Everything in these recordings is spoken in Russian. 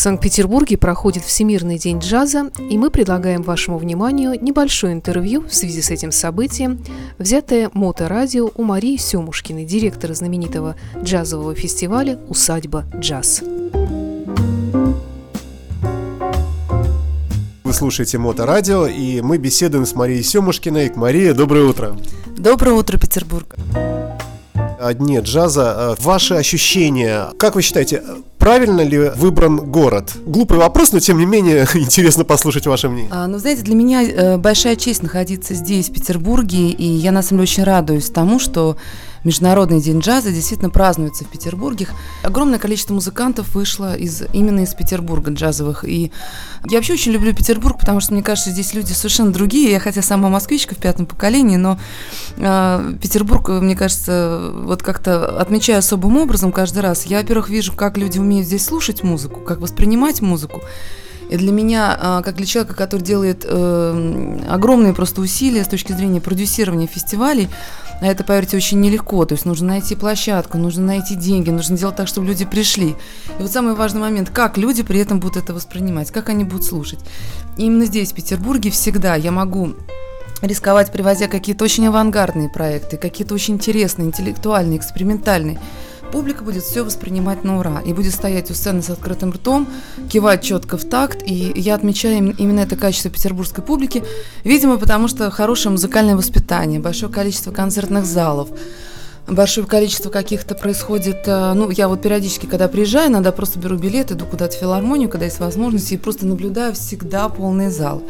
Санкт-Петербурге проходит Всемирный день джаза, и мы предлагаем вашему вниманию небольшое интервью в связи с этим событием, взятое моторадио у Марии Семушкиной, директора знаменитого джазового фестиваля «Усадьба джаз». Вы слушаете Моторадио, и мы беседуем с Марией Семушкиной. Мария, доброе утро. Доброе утро, Петербург. О дне джаза. Ваши ощущения, как вы считаете, правильно ли выбран город? Глупый вопрос, но тем не менее интересно послушать ваше мнение. А, ну, знаете, для меня э, большая честь находиться здесь, в Петербурге, и я на самом деле очень радуюсь тому, что Международный день джаза действительно празднуется в Петербурге. Огромное количество музыкантов вышло из, именно из Петербурга джазовых. И я вообще очень люблю Петербург, потому что, мне кажется, здесь люди совершенно другие. Я хотя сама москвичка в пятом поколении, но э, Петербург, мне кажется, вот как-то отмечаю особым образом каждый раз. Я, во-первых, вижу, как люди умеют здесь слушать музыку, как воспринимать музыку. И для меня, а, как для человека, который делает э, огромные просто усилия с точки зрения продюсирования фестивалей, а это, поверьте, очень нелегко. То есть нужно найти площадку, нужно найти деньги, нужно сделать так, чтобы люди пришли. И вот самый важный момент, как люди при этом будут это воспринимать, как они будут слушать. И именно здесь, в Петербурге, всегда я могу рисковать, привозя какие-то очень авангардные проекты, какие-то очень интересные, интеллектуальные, экспериментальные публика будет все воспринимать на ура и будет стоять у сцены с открытым ртом, кивать четко в такт. И я отмечаю именно это качество петербургской публики, видимо, потому что хорошее музыкальное воспитание, большое количество концертных залов, большое количество каких-то происходит, э, ну, я вот периодически, когда приезжаю, иногда просто беру билет, иду куда-то в филармонию, когда есть возможность, и просто наблюдаю всегда полный зал.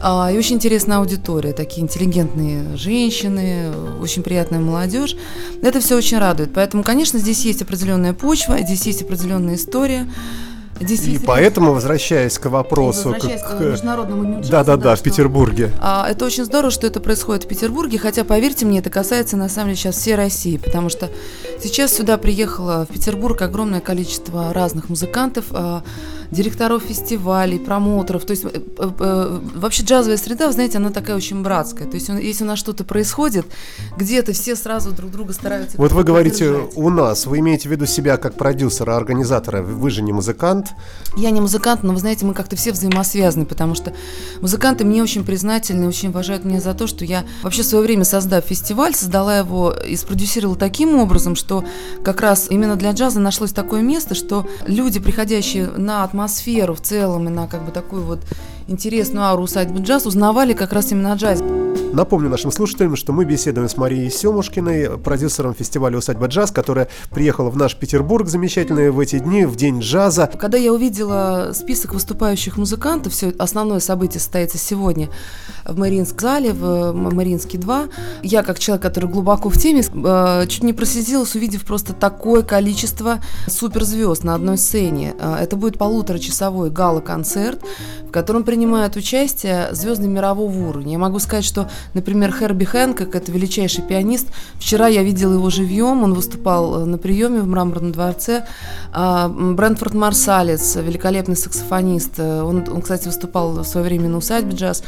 А, и очень интересная аудитория, такие интеллигентные женщины, очень приятная молодежь. Это все очень радует. Поэтому, конечно, здесь есть определенная почва, здесь есть определенная история. И поэтому, возвращаясь к вопросу... Возвращаясь к, к международному дню Да, да, да, в Петербурге. А, это очень здорово, что это происходит в Петербурге, хотя, поверьте мне, это касается, на самом деле, сейчас всей России, потому что сейчас сюда приехало в Петербург огромное количество разных музыкантов, а, директоров фестивалей, промоутеров. То есть э, э, э, вообще джазовая среда, вы знаете, она такая очень братская. То есть если у нас что-то происходит, где-то все сразу друг друга стараются... Вот вы говорите «у нас», вы имеете в виду себя как продюсера, организатора, вы же не музыкант? Я не музыкант, но вы знаете, мы как-то все взаимосвязаны, потому что музыканты мне очень признательны, очень уважают меня за то, что я вообще в свое время, создав фестиваль, создала его и спродюсировала таким образом, что как раз именно для джаза нашлось такое место, что люди, приходящие на атмосферу в целом и на как бы такую вот интересную ауру усадьбы джаз, узнавали как раз именно о джазе. Напомню нашим слушателям, что мы беседуем с Марией Семушкиной, продюсером фестиваля «Усадьба джаз», которая приехала в наш Петербург замечательный в эти дни, в день джаза. Когда я увидела список выступающих музыкантов, все основное событие состоится сегодня в Мариинском зале, в Мариинский 2, я, как человек, который глубоко в теме, э, чуть не прослезилась, увидев просто такое количество суперзвезд на одной сцене. Э, это будет полуторачасовой гала-концерт, в котором принимают участие звезды мирового уровня. Я могу сказать, что, например, Херби Хэнкок, это величайший пианист, вчера я видела его живьем, он выступал э, на приеме в Мраморном дворце. А, Брентфорд Марсалец, великолепный саксофонист, э, он, он, кстати, выступал в свое время на усадьбе джаз.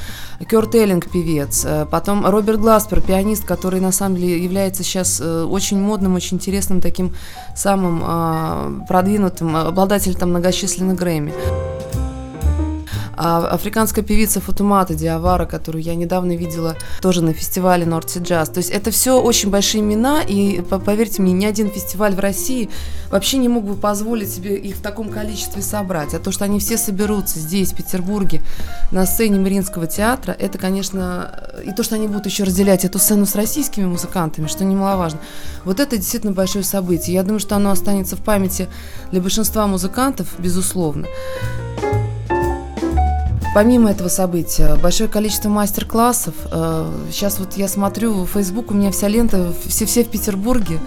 Кёрт Эллинг, певец. Э, потом Роберт Гласпер, пианист, который, на самом деле, является сейчас очень модным, очень интересным таким самым а, продвинутым, обладателем там многочисленных Грэмми. А африканская певица Фатумата Диавара, которую я недавно видела тоже на фестивале Норти Джаз. То есть это все очень большие имена, и поверьте мне, ни один фестиваль в России вообще не мог бы позволить себе их в таком количестве собрать. А то, что они все соберутся здесь, в Петербурге, на сцене Мариинского театра, это, конечно, и то, что они будут еще разделять эту сцену с российскими музыкантами, что немаловажно. Вот это действительно большое событие. Я думаю, что оно останется в памяти для большинства музыкантов, безусловно. Помимо этого события, большое количество мастер-классов. Сейчас э, вот я смотрю, в Facebook у меня вся лента, все, все в Петербурге,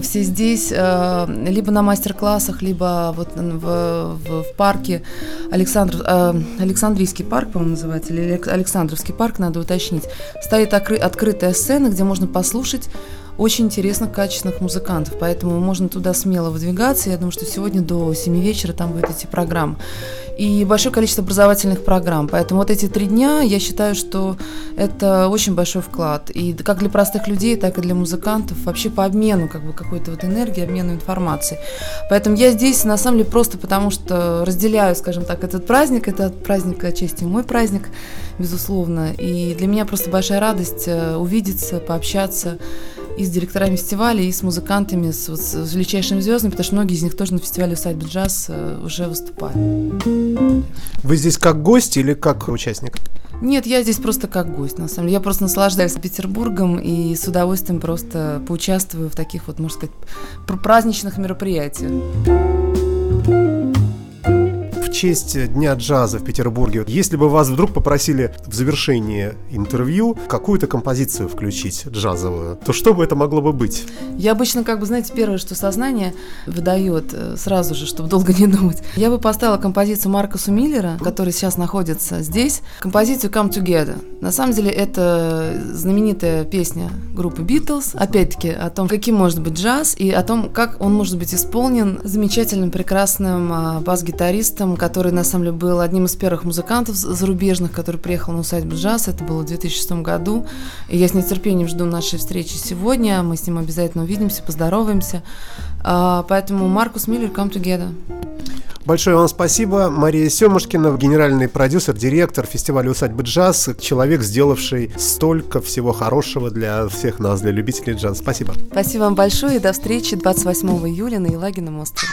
все здесь, э, либо на мастер-классах, либо вот в, в, в парке Александр, э, Александрийский парк, по-моему, называется, или Александровский парк, надо уточнить. Стоит открытая сцена, где можно послушать очень интересных, качественных музыкантов, поэтому можно туда смело выдвигаться. Я думаю, что сегодня до 7 вечера там будет идти программа. И большое количество образовательных программ. Поэтому вот эти три дня, я считаю, что это очень большой вклад. И как для простых людей, так и для музыкантов, вообще по обмену как бы какой-то вот энергии, обмену информацией. Поэтому я здесь, на самом деле, просто потому что разделяю, скажем так, этот праздник, это праздник чести мой праздник, безусловно. И для меня просто большая радость э, увидеться, пообщаться и с директорами фестиваля, и с музыкантами, с, вот, с величайшими звездами, потому что многие из них тоже на фестивале «Усадьба джаз» э, уже выступают. Вы здесь как гость или как участник? Нет, я здесь просто как гость, на самом деле. Я просто наслаждаюсь Петербургом и с удовольствием просто поучаствую в таких вот, можно сказать, праздничных мероприятиях честь Дня джаза в Петербурге, если бы вас вдруг попросили в завершении интервью какую-то композицию включить джазовую, то что бы это могло бы быть? Я обычно, как бы, знаете, первое, что сознание выдает э, сразу же, чтобы долго не думать. Я бы поставила композицию Маркуса Миллера, который сейчас находится здесь, композицию Come Together. На самом деле это знаменитая песня группы Beatles, опять-таки о том, каким может быть джаз и о том, как он может быть исполнен замечательным, прекрасным а, бас-гитаристом, который, на самом деле, был одним из первых музыкантов зарубежных, который приехал на усадьбу джаз. Это было в 2006 году. И я с нетерпением жду нашей встречи сегодня. Мы с ним обязательно увидимся, поздороваемся. А, поэтому Маркус Миллер, come together. Большое вам спасибо. Мария Семушкина, генеральный продюсер, директор фестиваля «Усадьбы джаз», человек, сделавший столько всего хорошего для всех нас, для любителей джаза. Спасибо. Спасибо вам большое и до встречи 28 июля на Елагином острове.